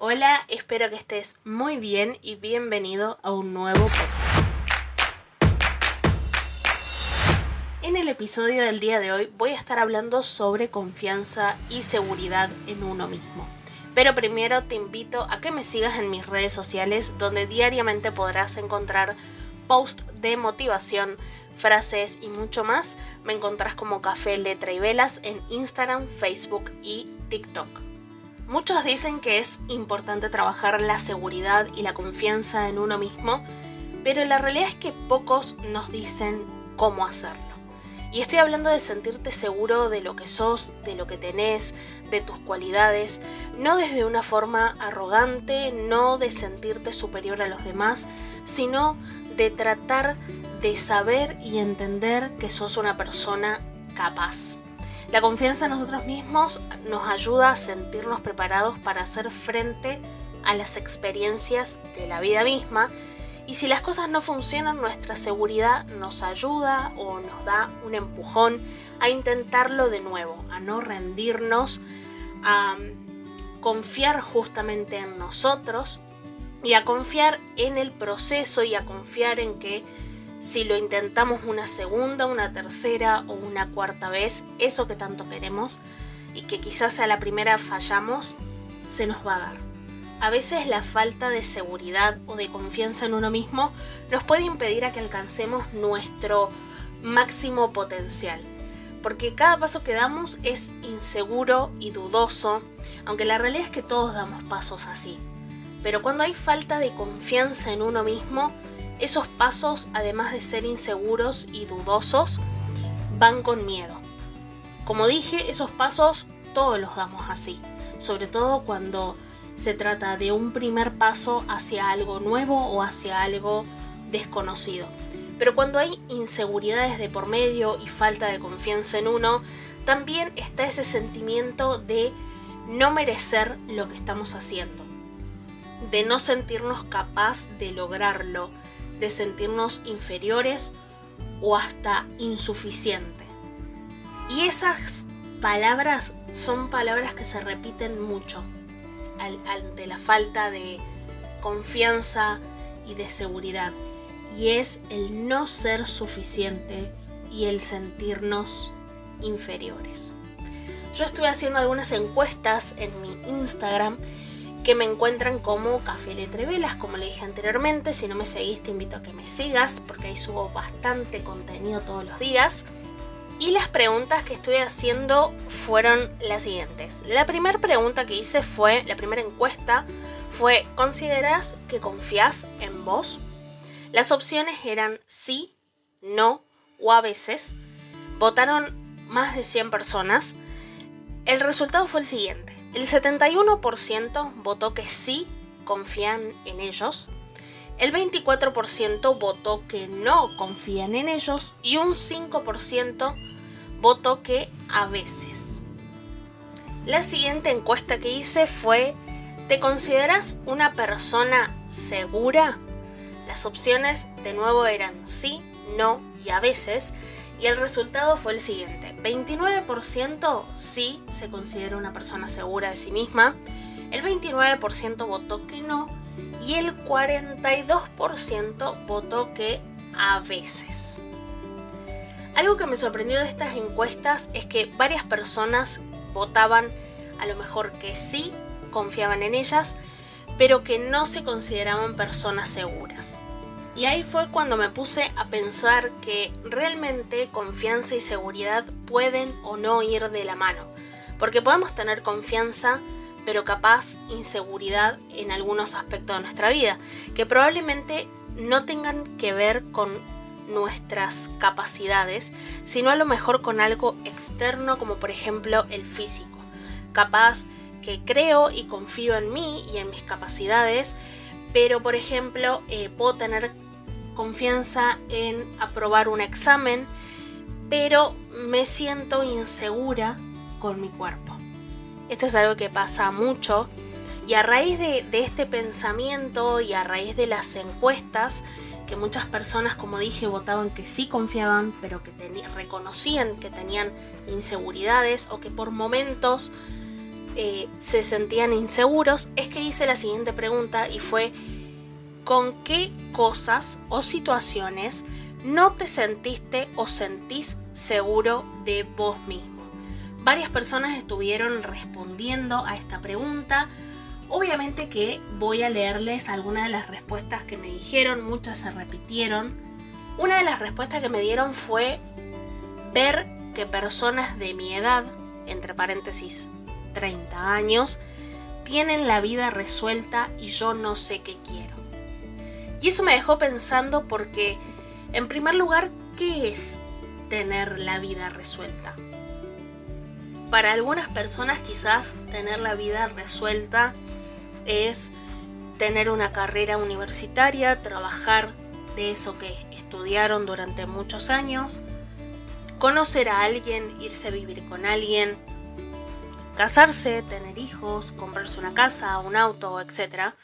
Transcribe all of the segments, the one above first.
Hola, espero que estés muy bien y bienvenido a un nuevo podcast. En el episodio del día de hoy voy a estar hablando sobre confianza y seguridad en uno mismo. Pero primero te invito a que me sigas en mis redes sociales donde diariamente podrás encontrar posts de motivación, frases y mucho más. Me encontrás como Café Letra y Velas en Instagram, Facebook y TikTok. Muchos dicen que es importante trabajar la seguridad y la confianza en uno mismo, pero la realidad es que pocos nos dicen cómo hacerlo. Y estoy hablando de sentirte seguro de lo que sos, de lo que tenés, de tus cualidades, no desde una forma arrogante, no de sentirte superior a los demás, sino de tratar de saber y entender que sos una persona capaz. La confianza en nosotros mismos nos ayuda a sentirnos preparados para hacer frente a las experiencias de la vida misma. Y si las cosas no funcionan, nuestra seguridad nos ayuda o nos da un empujón a intentarlo de nuevo, a no rendirnos, a confiar justamente en nosotros y a confiar en el proceso y a confiar en que si lo intentamos una segunda, una tercera o una cuarta vez, eso que tanto queremos y que quizás a la primera fallamos, se nos va a dar. A veces la falta de seguridad o de confianza en uno mismo nos puede impedir a que alcancemos nuestro máximo potencial, porque cada paso que damos es inseguro y dudoso, aunque la realidad es que todos damos pasos así. Pero cuando hay falta de confianza en uno mismo, esos pasos, además de ser inseguros y dudosos, van con miedo. Como dije, esos pasos todos los damos así, sobre todo cuando se trata de un primer paso hacia algo nuevo o hacia algo desconocido. Pero cuando hay inseguridades de por medio y falta de confianza en uno, también está ese sentimiento de no merecer lo que estamos haciendo, de no sentirnos capaz de lograrlo, de sentirnos inferiores o hasta insuficiente. Y esas palabras son palabras que se repiten mucho ante la falta de confianza y de seguridad. Y es el no ser suficiente y el sentirnos inferiores. Yo estuve haciendo algunas encuestas en mi Instagram que me encuentran como Café Letrevelas, como le dije anteriormente. Si no me seguís, te invito a que me sigas, porque ahí subo bastante contenido todos los días. Y las preguntas que estuve haciendo fueron las siguientes. La primera pregunta que hice fue, la primera encuesta fue, ¿consideras que confías en vos? Las opciones eran sí, no o a veces. Votaron más de 100 personas. El resultado fue el siguiente. El 71% votó que sí confían en ellos, el 24% votó que no confían en ellos y un 5% votó que a veces. La siguiente encuesta que hice fue, ¿te consideras una persona segura? Las opciones de nuevo eran sí, no y a veces y el resultado fue el siguiente. 29% sí se considera una persona segura de sí misma, el 29% votó que no y el 42% votó que a veces. Algo que me sorprendió de estas encuestas es que varias personas votaban a lo mejor que sí confiaban en ellas, pero que no se consideraban personas seguras. Y ahí fue cuando me puse a pensar que realmente confianza y seguridad pueden o no ir de la mano. Porque podemos tener confianza, pero capaz inseguridad en algunos aspectos de nuestra vida, que probablemente no tengan que ver con nuestras capacidades, sino a lo mejor con algo externo como por ejemplo el físico. Capaz que creo y confío en mí y en mis capacidades, pero por ejemplo eh, puedo tener confianza en aprobar un examen, pero me siento insegura con mi cuerpo. Esto es algo que pasa mucho y a raíz de, este pensamiento y a raíz de las encuestas, que muchas personas, como dije, votaban que sí confiaban, pero que reconocían que tenían inseguridades o que por momentos eh, se sentían inseguros, es que hice la siguiente pregunta y fue, ¿con qué cosas o situaciones no te sentiste o sentís seguro de vos mismo? Varias personas estuvieron respondiendo a esta pregunta. Obviamente que voy a leerles algunas de las respuestas que me dijeron, muchas se repitieron. Una de las respuestas que me dieron fue ver que personas de mi edad, entre paréntesis 30 años, tienen la vida resuelta y yo no sé qué quiero. Y eso me dejó pensando porque, en primer lugar, ¿qué es tener la vida resuelta? Para algunas personas quizás tener la vida resuelta es tener una carrera universitaria, trabajar de eso que estudiaron durante muchos años, conocer a alguien, irse a vivir con alguien, casarse, tener hijos, comprarse una casa, un auto, etc.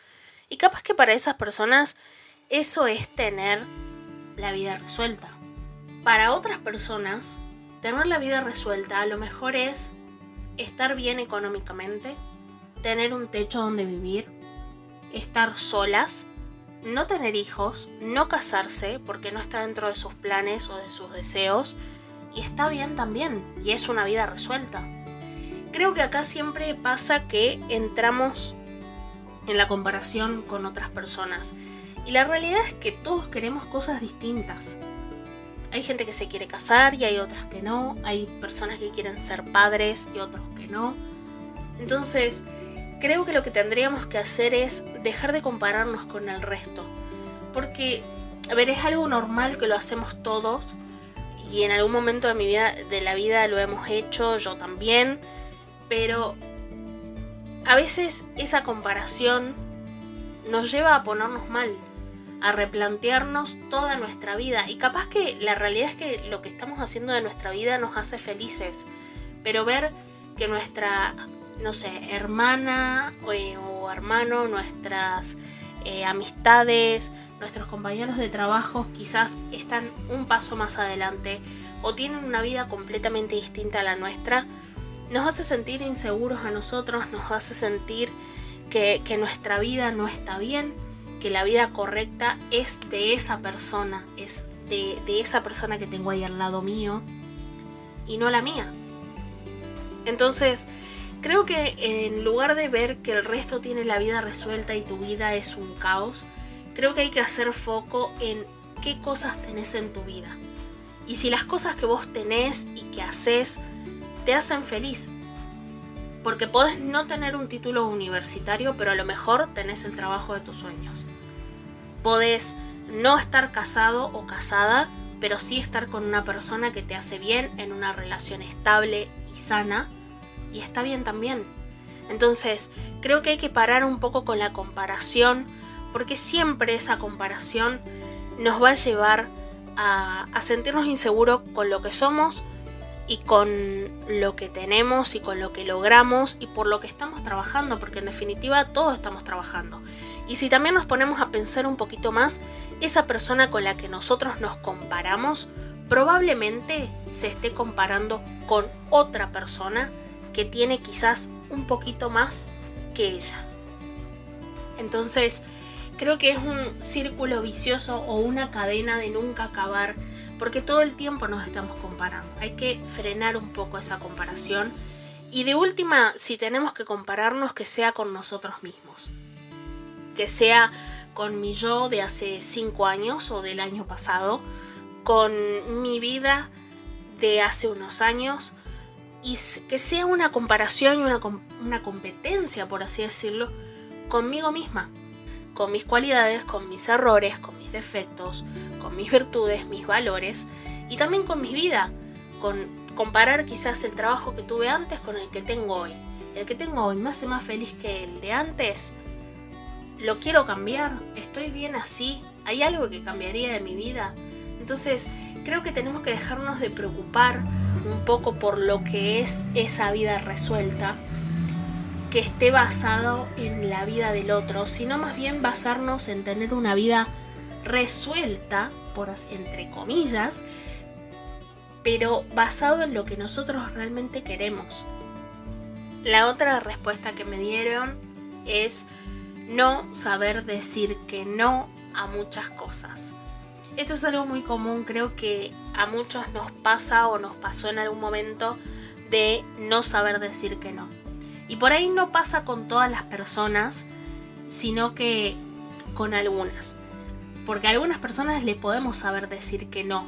Y capaz que para esas personas eso es tener la vida resuelta. Para otras personas, tener la vida resuelta a lo mejor es estar bien económicamente, tener un techo donde vivir, estar solas, no tener hijos, no casarse porque no está dentro de sus planes o de sus deseos, y está bien también, y es una vida resuelta. Creo que acá siempre pasa que entramos en la comparación con otras personas, y la realidad es que todos queremos cosas distintas. Hay gente que se quiere casar y hay otras que no, hay personas que quieren ser padres y otros que no. Entonces, creo que lo que tendríamos que hacer es dejar de compararnos con el resto. Porque, a ver, es algo normal que lo hacemos todos y en algún momento de mi vida, de la vida lo hemos hecho, yo también, pero a veces esa comparación nos lleva a ponernos mal, a replantearnos toda nuestra vida. Y capaz que la realidad es que lo que estamos haciendo de nuestra vida nos hace felices, pero ver que nuestra, no sé, hermana o, eh, hermano, nuestras eh, amistades, nuestros compañeros de trabajo quizás están un paso más adelante o tienen una vida completamente distinta a la nuestra, nos hace sentir inseguros a nosotros, nos hace sentir que, nuestra vida no está bien, que la vida correcta es de esa persona, es de, de esa persona que tengo ahí al lado mío y no la mía. Entonces, creo que en lugar de ver que el resto tiene la vida resuelta y tu vida es un caos, creo que hay que hacer foco en qué cosas tenés en tu vida. Y si las cosas que vos tenés y que haces te hacen feliz. Porque podés no tener un título universitario, pero a lo mejor tenés el trabajo de tus sueños. Podés no estar casado o casada, pero sí estar con una persona que te hace bien en una relación estable y sana. Y está bien también. Entonces, creo que hay que parar un poco con la comparación porque siempre esa comparación nos va a llevar a, sentirnos inseguros con lo que somos y con lo que tenemos y con lo que logramos y por lo que estamos trabajando, porque en definitiva todos estamos trabajando. Y si también nos ponemos a pensar un poquito más, esa persona con la que nosotros nos comparamos probablemente se esté comparando con otra persona que tiene quizás un poquito más que ella. Entonces, Creo que es un círculo vicioso o una cadena de nunca acabar, porque todo el tiempo nos estamos comparando. Hay que frenar un poco esa comparación y de última, si tenemos que compararnos, que sea con nosotros mismos. Que sea con mi yo de hace 5 años o del año pasado, con mi vida de hace unos años, y que sea una comparación y una, una competencia, por así decirlo, conmigo misma con mis cualidades, con mis errores, con mis defectos, con mis virtudes, mis valores y también con mi vida, con comparar quizás el trabajo que tuve antes con el que tengo hoy. El que tengo hoy me hace más feliz que el de antes. Lo quiero cambiar, estoy bien así, hay algo que cambiaría de mi vida. Entonces, creo que tenemos que dejarnos de preocupar un poco por lo que es esa vida resuelta que esté basado en la vida del otro, sino más bien basarnos en tener una vida resuelta, por entre comillas, pero basado en lo que nosotros realmente queremos. La otra respuesta que me dieron es no saber decir que no a muchas cosas. Esto es algo muy común, creo que a muchos nos pasa o nos pasó en algún momento de no saber decir que no. Y por ahí no pasa con todas las personas, sino que con algunas. Porque a algunas personas le podemos saber decir que no.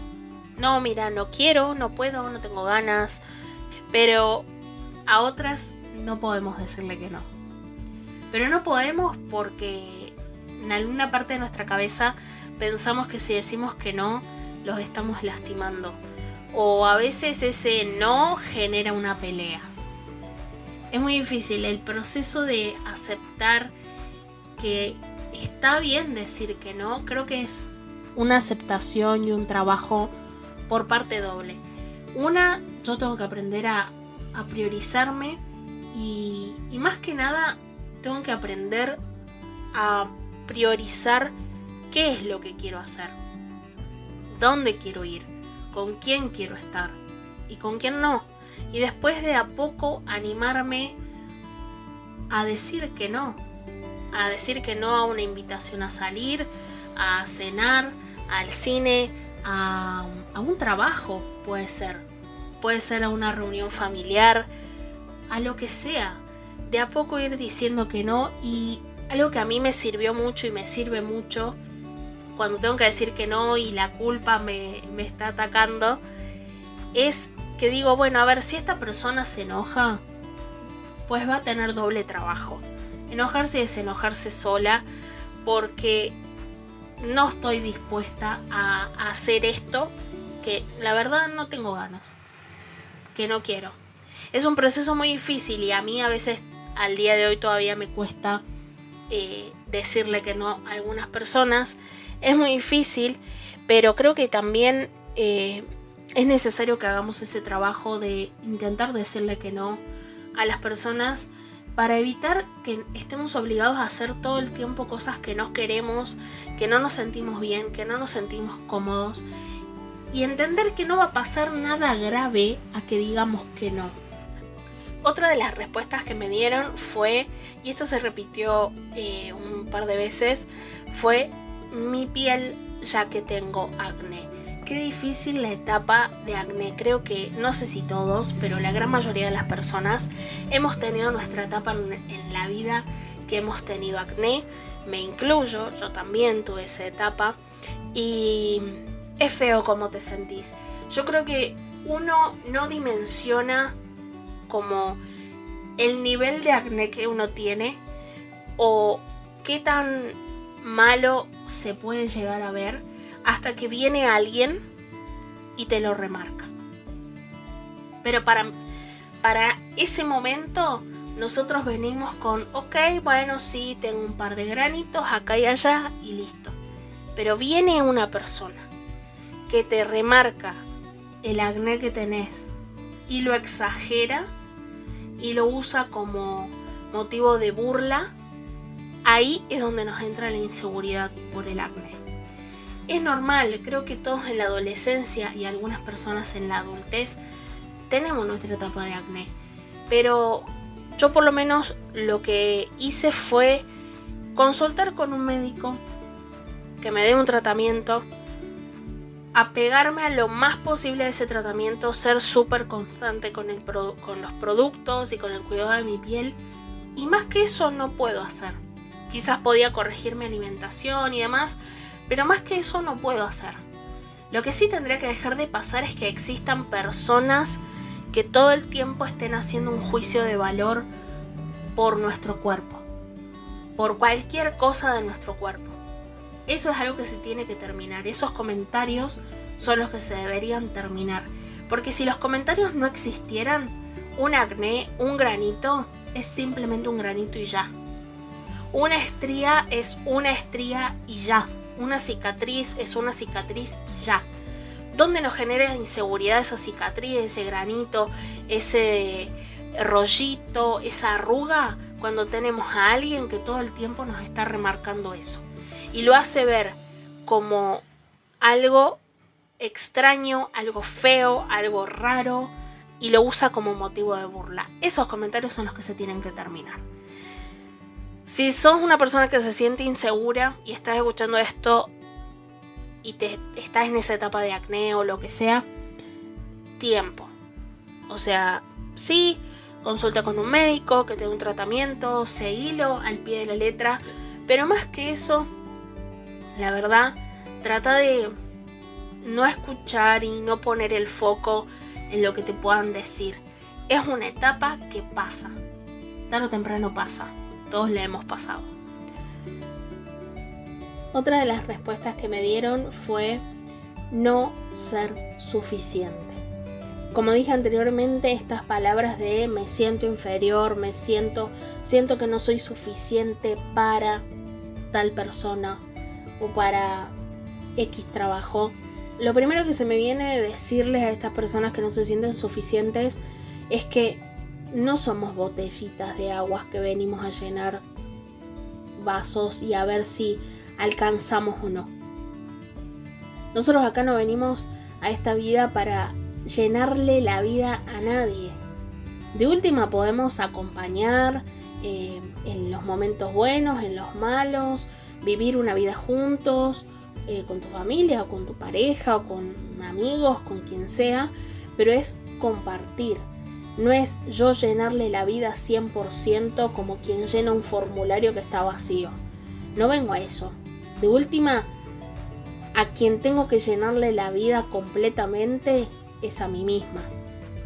No, mira, no quiero, no puedo, no tengo ganas. Pero a otras no podemos decirle que no. Pero no podemos porque en alguna parte de nuestra cabeza pensamos que si decimos que no, los estamos lastimando. O a veces ese no genera una pelea. Es muy difícil el proceso de aceptar que está bien decir que no, creo que es una aceptación y un trabajo por parte doble. Una, yo tengo que aprender a, priorizarme y, más que nada tengo que aprender a priorizar qué es lo que quiero hacer, dónde quiero ir, con quién quiero estar y con quién no. Y después de a poco animarme a decir que no, a decir que no a una invitación a salir, a cenar, al cine, a, un trabajo, puede ser. Puede ser a una reunión familiar, a lo que sea de a poco ir diciendo que no y algo que a mí me sirvió mucho y me sirve mucho cuando tengo que decir que no y la culpa me, está atacando es que digo, bueno, a ver, si esta persona se enoja, pues va a tener doble trabajo. Enojarse y desenojarse sola porque no estoy dispuesta a hacer esto que la verdad no tengo ganas, que no quiero. Es un proceso muy difícil y a mí a veces al día de hoy todavía me cuesta eh, decirle que no a algunas personas. Es muy difícil, pero creo que también eh, es necesario que hagamos ese trabajo de intentar decirle que no a las personas para evitar que estemos obligados a hacer todo el tiempo cosas que no queremos, que no nos sentimos bien, que no nos sentimos cómodos y entender que no va a pasar nada grave a que digamos que no. Otra de las respuestas que me dieron fue, y esto se repitió eh, un par de veces, fue mi piel ya que tengo acné. Qué difícil la etapa de acné. Creo que, no sé si todos, pero la gran mayoría de las personas hemos tenido nuestra etapa en la vida que hemos tenido acné. Me incluyo, yo también tuve esa etapa. Y es feo cómo te sentís. Yo creo que uno no dimensiona como el nivel de acné que uno tiene o qué tan malo se puede llegar a ver hasta que viene alguien y te lo remarca. Pero para, para ese momento nosotros venimos con, ok, bueno, sí, tengo un par de granitos acá y allá y listo. Pero viene una persona que te remarca el acné que tenés y lo exagera y lo usa como motivo de burla, ahí es donde nos entra la inseguridad por el acné. Es normal, creo que todos en la adolescencia y algunas personas en la adultez tenemos nuestra etapa de acné, pero yo por lo menos lo que hice fue consultar con un médico que me dé un tratamiento apegarme a lo más posible de ese tratamiento, ser súper constante con, con los productos y con el cuidado de mi piel. Y más que eso no puedo hacer. Quizás podía corregir mi alimentación y demás, pero más que eso no puedo hacer. Lo que sí tendría que dejar de pasar es que existan personas que todo el tiempo estén haciendo un juicio de valor por nuestro cuerpo, por cualquier cosa de nuestro cuerpo. Eso es algo que se tiene que terminar. Esos comentarios son los que se deberían terminar. Porque si los comentarios no existieran, un acné, un granito, es simplemente un granito y ya. Una estría es una estría y ya. Una cicatriz es una cicatriz y ya. ¿Dónde nos genera inseguridad esa cicatriz, ese granito, ese rollito, esa arruga? Cuando tenemos a alguien que todo el tiempo nos está remarcando eso y lo hace ver como algo extraño, algo feo, algo raro. y lo usa como motivo de burla. Esos comentarios son los que se tienen que terminar. Si sos una persona que se siente insegura y estás escuchando esto y te estás en esa etapa de acné o lo que sea, tiempo. O sea, sí, consulta con un médico, que te dé un tratamiento, seguilo al pie de la letra, pero más que eso, la verdad, trata de no escuchar y no poner el foco en lo que te puedan decir. Es una etapa que pasa. Tarde o temprano pasa. Todos le hemos pasado. Otra de las respuestas que me dieron fue no ser suficiente. Como dije anteriormente, estas palabras de me siento inferior, me siento, siento que no soy suficiente para tal persona o para X trabajo. Lo primero que se me viene de decirles a estas personas que no se sienten suficientes es que no somos botellitas de aguas que venimos a llenar vasos y a ver si alcanzamos o no. Nosotros acá no venimos a esta vida para llenarle la vida a nadie. De última podemos acompañar eh, en los momentos buenos, en los malos, vivir una vida juntos, eh, con tu familia, o con tu pareja, o con amigos, con quien sea, pero es compartir. No es yo llenarle la vida 100% como quien llena un formulario que está vacío. No vengo a eso. De última, a quien tengo que llenarle la vida completamente es a mí misma.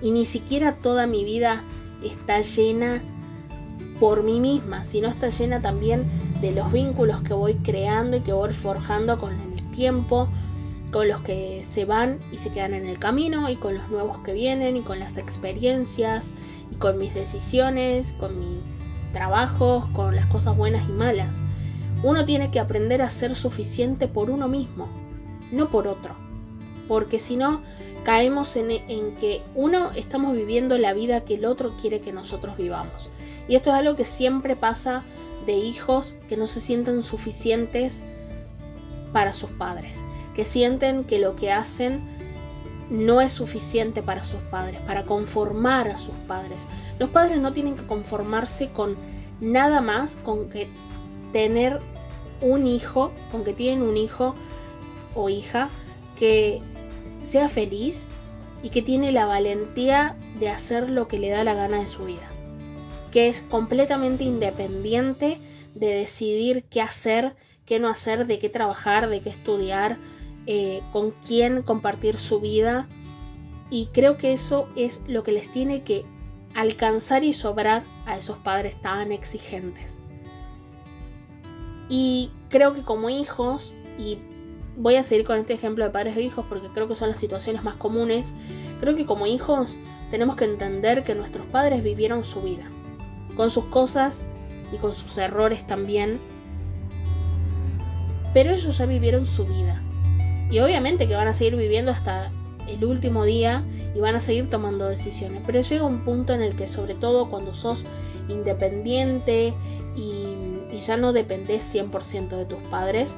Y ni siquiera toda mi vida está llena por mí misma, sino está llena también de los vínculos que voy creando y que voy forjando con el tiempo, con los que se van y se quedan en el camino y con los nuevos que vienen y con las experiencias y con mis decisiones, con mis trabajos, con las cosas buenas y malas. Uno tiene que aprender a ser suficiente por uno mismo, no por otro. Porque si no, caemos en, que uno estamos viviendo la vida que el otro quiere que nosotros vivamos. Y esto es algo que siempre pasa de hijos que no se sienten suficientes para sus padres que sienten que lo que hacen no es suficiente para sus padres, para conformar a sus padres. Los padres no tienen que conformarse con nada más, con que tener un hijo, con que tienen un hijo o hija que sea feliz y que tiene la valentía de hacer lo que le da la gana de su vida. Que es completamente independiente de decidir qué hacer, qué no hacer, de qué trabajar, de qué estudiar, eh, con quién compartir su vida. Y creo que eso es lo que les tiene que alcanzar y sobrar a esos padres tan exigentes. Y creo que como hijos, y voy a seguir con este ejemplo de padres e hijos porque creo que son las situaciones más comunes, creo que como hijos tenemos que entender que nuestros padres vivieron su vida, con sus cosas y con sus errores también, pero ellos ya vivieron su vida. Y obviamente que van a seguir viviendo hasta el último día y van a seguir tomando decisiones. Pero llega un punto en el que sobre todo cuando sos independiente y, ya no dependés 100% de tus padres,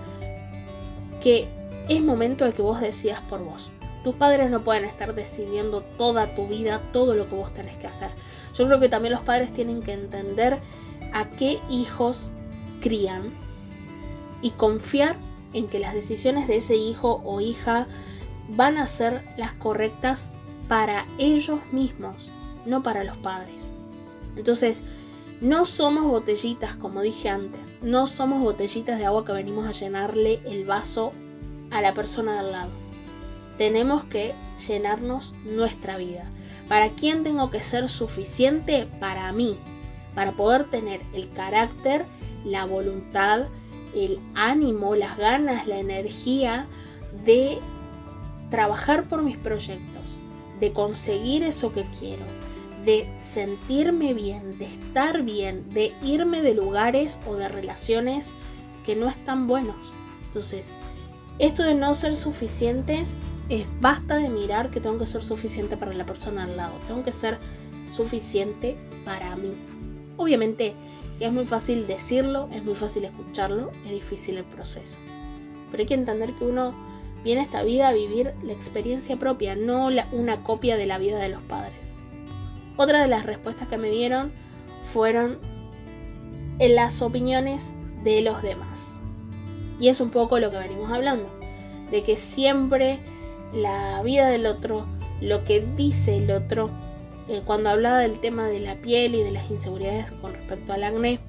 que es momento de que vos decidas por vos. Tus padres no pueden estar decidiendo toda tu vida, todo lo que vos tenés que hacer. Yo creo que también los padres tienen que entender a qué hijos crían y confiar en que las decisiones de ese hijo o hija van a ser las correctas para ellos mismos, no para los padres. Entonces, no somos botellitas, como dije antes, no somos botellitas de agua que venimos a llenarle el vaso a la persona de al lado. Tenemos que llenarnos nuestra vida. ¿Para quién tengo que ser suficiente? Para mí, para poder tener el carácter, la voluntad, el ánimo, las ganas, la energía de trabajar por mis proyectos, de conseguir eso que quiero, de sentirme bien, de estar bien, de irme de lugares o de relaciones que no están buenos. Entonces, esto de no ser suficientes es basta de mirar que tengo que ser suficiente para la persona al lado, tengo que ser suficiente para mí. Obviamente, es muy fácil decirlo, es muy fácil escucharlo, es difícil el proceso. Pero hay que entender que uno viene a esta vida a vivir la experiencia propia, no una copia de la vida de los padres. Otra de las respuestas que me dieron fueron en las opiniones de los demás. Y es un poco lo que venimos hablando, de que siempre la vida del otro, lo que dice el otro, eh, cuando hablaba del tema de la piel y de las inseguridades con respecto al acné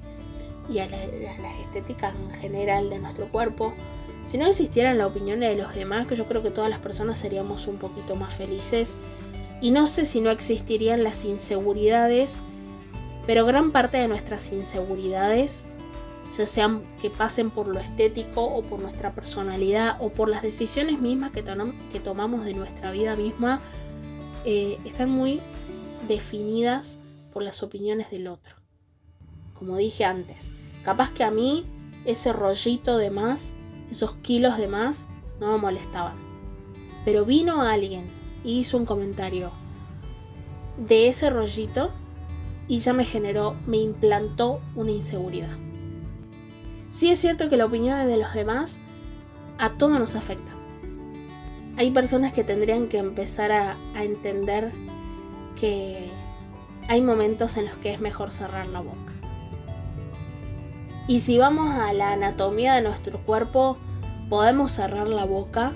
y a, las estéticas en general de nuestro cuerpo, si no existieran la opinión de los demás, que yo creo que todas las personas seríamos un poquito más felices. Y no sé si no existirían las inseguridades, pero gran parte de nuestras inseguridades, ya sean que pasen por lo estético o por nuestra personalidad o por las decisiones mismas que, que tomamos de nuestra vida misma, eh, están muy definidas por las opiniones del otro. Como dije antes, capaz que a mí ese rollito de más esos kilos de más no me molestaban. Pero vino alguien y hizo un comentario de ese rollito y ya me generó, me implantó una inseguridad. Sí es cierto que la opinión de los demás a todos nos afecta. Hay personas que tendrían que empezar a, a entender que hay momentos en los que es mejor cerrar la boca. Y si vamos a la anatomía de nuestro cuerpo, podemos cerrar la boca,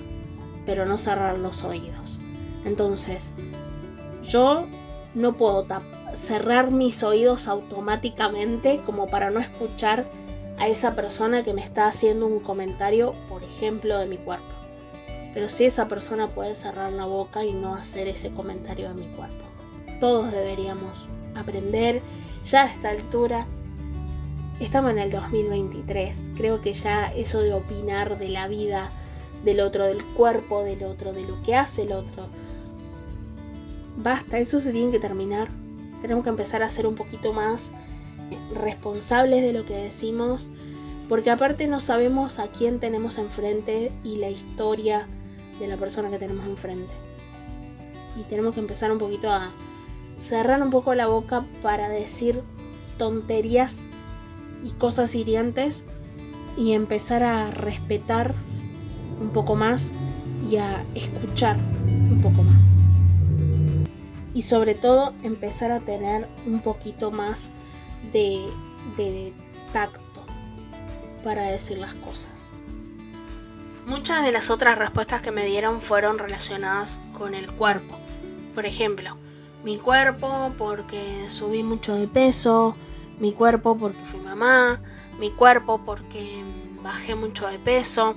pero no cerrar los oídos. Entonces, yo no puedo cerrar mis oídos automáticamente como para no escuchar a esa persona que me está haciendo un comentario, por ejemplo, de mi cuerpo. Pero si esa persona puede cerrar la boca y no hacer ese comentario de mi cuerpo. Todos deberíamos aprender ya a esta altura Estamos en el 2023. Creo que ya eso de opinar de la vida del otro, del cuerpo del otro, de lo que hace el otro. Basta, eso se tiene que terminar. Tenemos que empezar a ser un poquito más responsables de lo que decimos. Porque aparte no sabemos a quién tenemos enfrente y la historia de la persona que tenemos enfrente. Y tenemos que empezar un poquito a cerrar un poco la boca para decir tonterías y cosas hirientes y empezar a respetar un poco más y a escuchar un poco más. Y sobre todo empezar a tener un poquito más de, de tacto para decir las cosas. Muchas de las otras respuestas que me dieron fueron relacionadas con el cuerpo. Por ejemplo, mi cuerpo porque subí mucho de peso, mi cuerpo porque fui mamá, mi cuerpo porque bajé mucho de peso.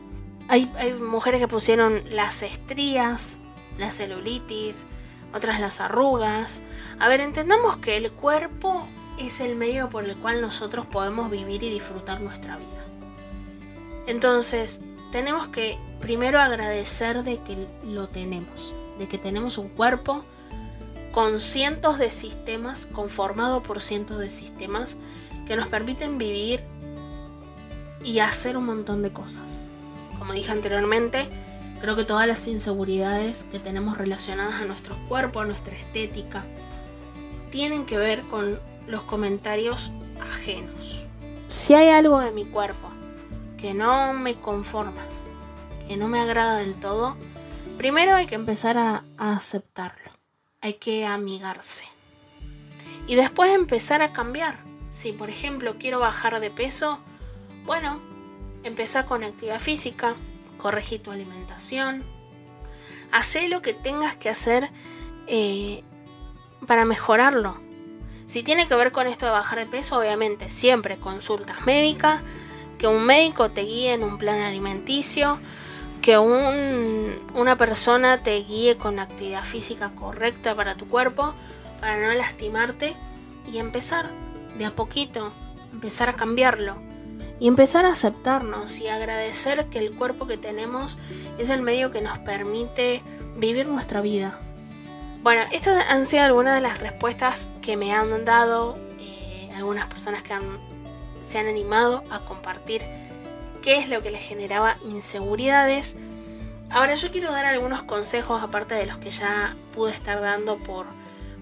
Hay, mujeres que pusieron las estrías, la celulitis, otras las arrugas. A ver, entendamos que el cuerpo es el medio por el cual nosotros podemos vivir y disfrutar nuestra vida. Entonces, tenemos que primero agradecer de que lo tenemos, de que tenemos un cuerpo, con cientos de sistemas, conformado por cientos de sistemas que nos permiten vivir y hacer un montón de cosas. Como dije anteriormente, creo que todas las inseguridades que tenemos relacionadas a nuestro cuerpo, a nuestra estética, tienen que ver con los comentarios ajenos. Si hay algo de mi cuerpo que no me conforma, que no me agrada del todo, primero hay que empezar a, aceptarlo hay que amigarse. Y después empezar a cambiar. Si por ejemplo quiero bajar de peso, bueno, empezar con actividad física, corregir tu alimentación, hacer lo que tengas que hacer eh, para mejorarlo. Si tiene que ver con esto de bajar de peso, obviamente siempre consultas médicas, que un médico te guíe en un plan alimenticio, que una persona te guíe con actividad física correcta para tu cuerpo, para no lastimarte y empezar de a poquito, empezar a cambiarlo y empezar a aceptarnos y agradecer que el cuerpo que tenemos es el medio que nos permite vivir nuestra vida. Bueno, estas han sido algunas de las respuestas que me han dado eh, algunas personas que se han animado a compartir qué es lo que les generaba inseguridades. Ahora yo quiero dar algunos consejos aparte de los que ya pude estar dando por,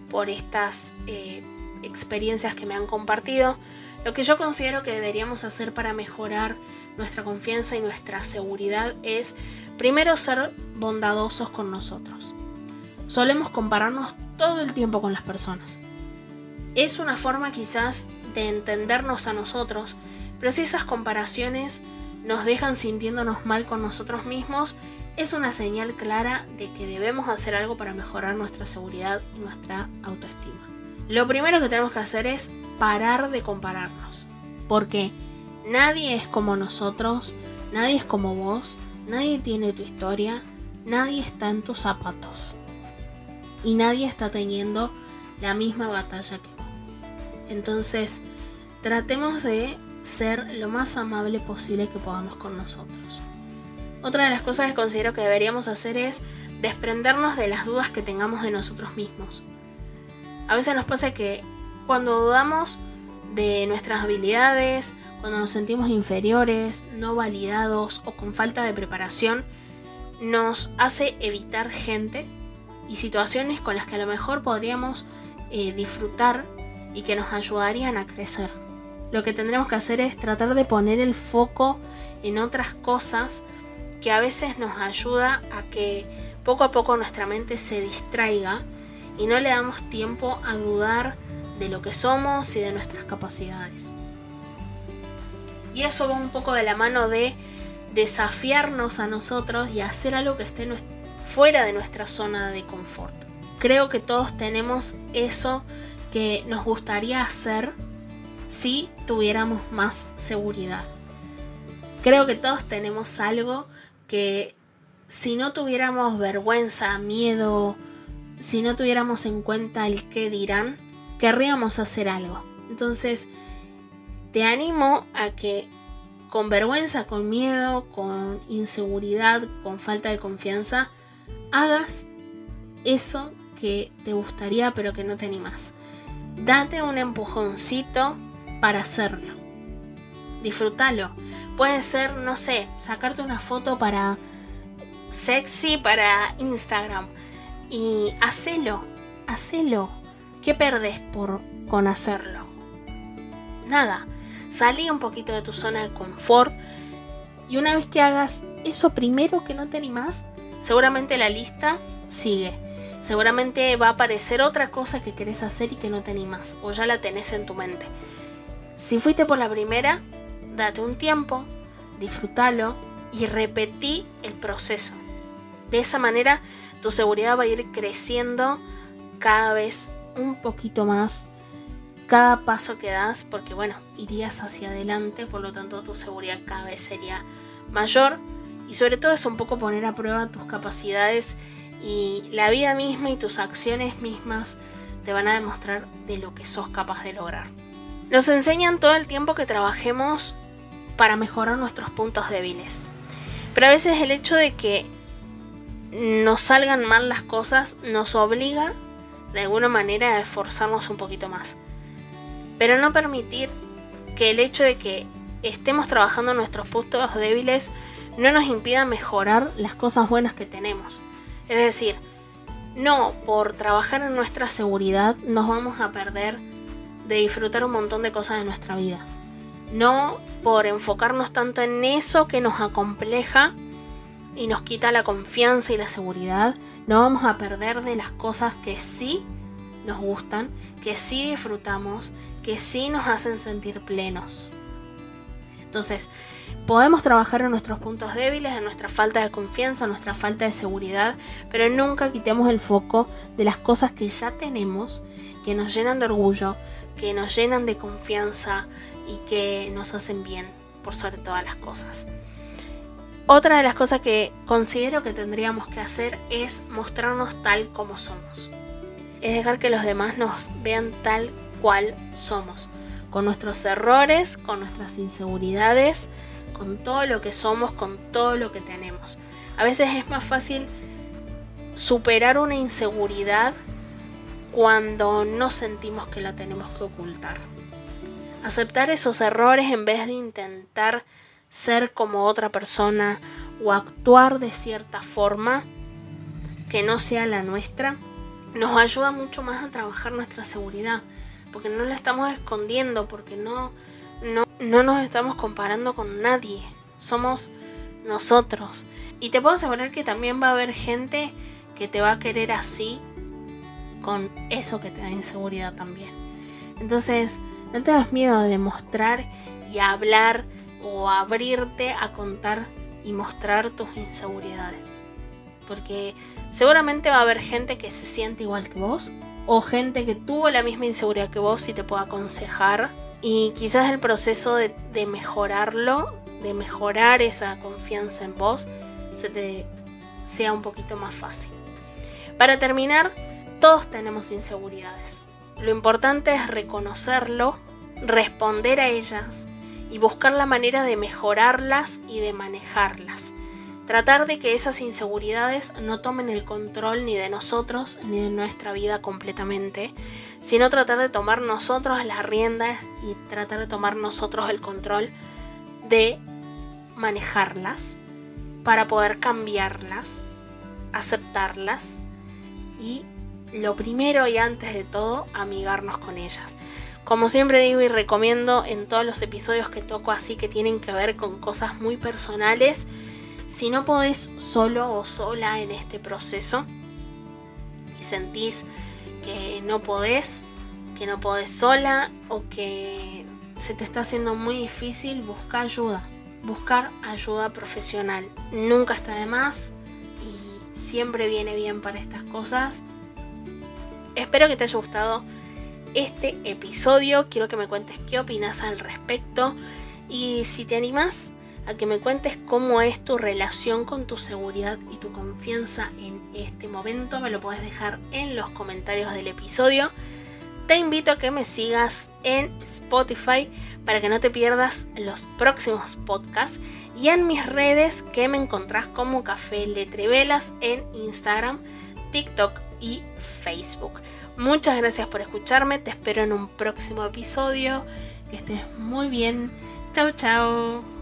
por estas eh, experiencias que me han compartido. Lo que yo considero que deberíamos hacer para mejorar nuestra confianza y nuestra seguridad es primero ser bondadosos con nosotros. Solemos compararnos todo el tiempo con las personas. es una forma quizás de entendernos a nosotros, pero si esas comparaciones nos dejan sintiéndonos mal con nosotros mismos, es una señal clara de que debemos hacer algo para mejorar nuestra seguridad y nuestra autoestima. Lo primero que tenemos que hacer es parar de compararnos, porque nadie es como nosotros, nadie es como vos, nadie tiene tu historia, nadie está en tus zapatos y nadie está teniendo la misma batalla que vos. Entonces, tratemos de ser lo más amable posible que podamos con nosotros. Otra de las cosas que considero que deberíamos hacer es desprendernos de las dudas que tengamos de nosotros mismos. A veces nos pasa que cuando dudamos de nuestras habilidades, cuando nos sentimos inferiores, no validados o con falta de preparación, nos hace evitar gente y situaciones con las que a lo mejor podríamos eh, disfrutar y que nos ayudarían a crecer. Lo que tendremos que hacer es tratar de poner el foco en otras cosas que a veces nos ayuda a que poco a poco nuestra mente se distraiga y no le damos tiempo a dudar de lo que somos y de nuestras capacidades. Y eso va un poco de la mano de desafiarnos a nosotros y hacer algo que esté fuera de nuestra zona de confort. Creo que todos tenemos eso que nos gustaría hacer si tuviéramos más seguridad. Creo que todos tenemos algo que si no tuviéramos vergüenza, miedo, si no tuviéramos en cuenta el qué dirán, querríamos hacer algo. Entonces, te animo a que con vergüenza, con miedo, con inseguridad, con falta de confianza, hagas eso que te gustaría pero que no te animas. Date un empujoncito para hacerlo. Disfrútalo. Puede ser, no sé, sacarte una foto para sexy para Instagram. Y hacelo, hacelo. ¿Qué perdés por con hacerlo? Nada. Salí un poquito de tu zona de confort. Y una vez que hagas eso primero que no te animás, seguramente la lista sigue. Seguramente va a aparecer otra cosa que querés hacer y que no te animás. O ya la tenés en tu mente. Si fuiste por la primera, date un tiempo, disfrútalo y repetí el proceso. De esa manera, tu seguridad va a ir creciendo cada vez un poquito más cada paso que das, porque bueno, irías hacia adelante, por lo tanto tu seguridad cada vez sería mayor y sobre todo es un poco poner a prueba tus capacidades y la vida misma y tus acciones mismas te van a demostrar de lo que sos capaz de lograr. Nos enseñan todo el tiempo que trabajemos para mejorar nuestros puntos débiles. Pero a veces el hecho de que nos salgan mal las cosas nos obliga de alguna manera a esforzarnos un poquito más. Pero no permitir que el hecho de que estemos trabajando nuestros puntos débiles no nos impida mejorar las cosas buenas que tenemos. Es decir, no por trabajar en nuestra seguridad nos vamos a perder de disfrutar un montón de cosas de nuestra vida. No por enfocarnos tanto en eso que nos acompleja y nos quita la confianza y la seguridad, no vamos a perder de las cosas que sí nos gustan, que sí disfrutamos, que sí nos hacen sentir plenos. Entonces, podemos trabajar en nuestros puntos débiles, en nuestra falta de confianza, en nuestra falta de seguridad, pero nunca quitemos el foco de las cosas que ya tenemos, que nos llenan de orgullo, que nos llenan de confianza y que nos hacen bien por sobre todas las cosas. Otra de las cosas que considero que tendríamos que hacer es mostrarnos tal como somos. Es dejar que los demás nos vean tal cual somos con nuestros errores, con nuestras inseguridades, con todo lo que somos, con todo lo que tenemos. A veces es más fácil superar una inseguridad cuando no sentimos que la tenemos que ocultar. Aceptar esos errores en vez de intentar ser como otra persona o actuar de cierta forma que no sea la nuestra, nos ayuda mucho más a trabajar nuestra seguridad porque no la estamos escondiendo, porque no, no, no nos estamos comparando con nadie, somos nosotros. Y te puedo asegurar que también va a haber gente que te va a querer así, con eso que te da inseguridad también. Entonces, no tengas miedo de mostrar y hablar o abrirte a contar y mostrar tus inseguridades. Porque seguramente va a haber gente que se siente igual que vos o gente que tuvo la misma inseguridad que vos y te puede aconsejar. Y quizás el proceso de, de mejorarlo, de mejorar esa confianza en vos, se te sea un poquito más fácil. Para terminar, todos tenemos inseguridades. Lo importante es reconocerlo, responder a ellas y buscar la manera de mejorarlas y de manejarlas. Tratar de que esas inseguridades no tomen el control ni de nosotros ni de nuestra vida completamente, sino tratar de tomar nosotros las riendas y tratar de tomar nosotros el control de manejarlas para poder cambiarlas, aceptarlas y lo primero y antes de todo, amigarnos con ellas. Como siempre digo y recomiendo en todos los episodios que toco así que tienen que ver con cosas muy personales, si no podés solo o sola en este proceso y sentís que no podés, que no podés sola o que se te está haciendo muy difícil, busca ayuda. Buscar ayuda profesional. Nunca está de más y siempre viene bien para estas cosas. Espero que te haya gustado este episodio. Quiero que me cuentes qué opinas al respecto y si te animas a que me cuentes cómo es tu relación con tu seguridad y tu confianza en este momento, me lo puedes dejar en los comentarios del episodio. Te invito a que me sigas en Spotify para que no te pierdas los próximos podcasts y en mis redes que me encontrás como Café Letrevelas en Instagram, TikTok y Facebook. Muchas gracias por escucharme, te espero en un próximo episodio. Que estés muy bien. Chao, chao.